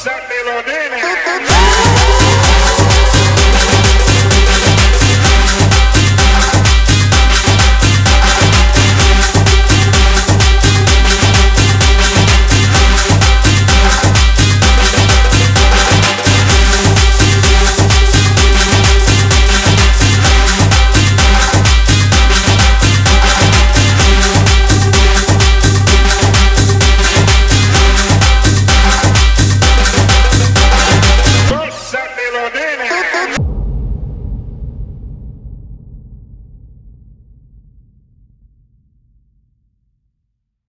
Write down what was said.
Giuseppe Lodini.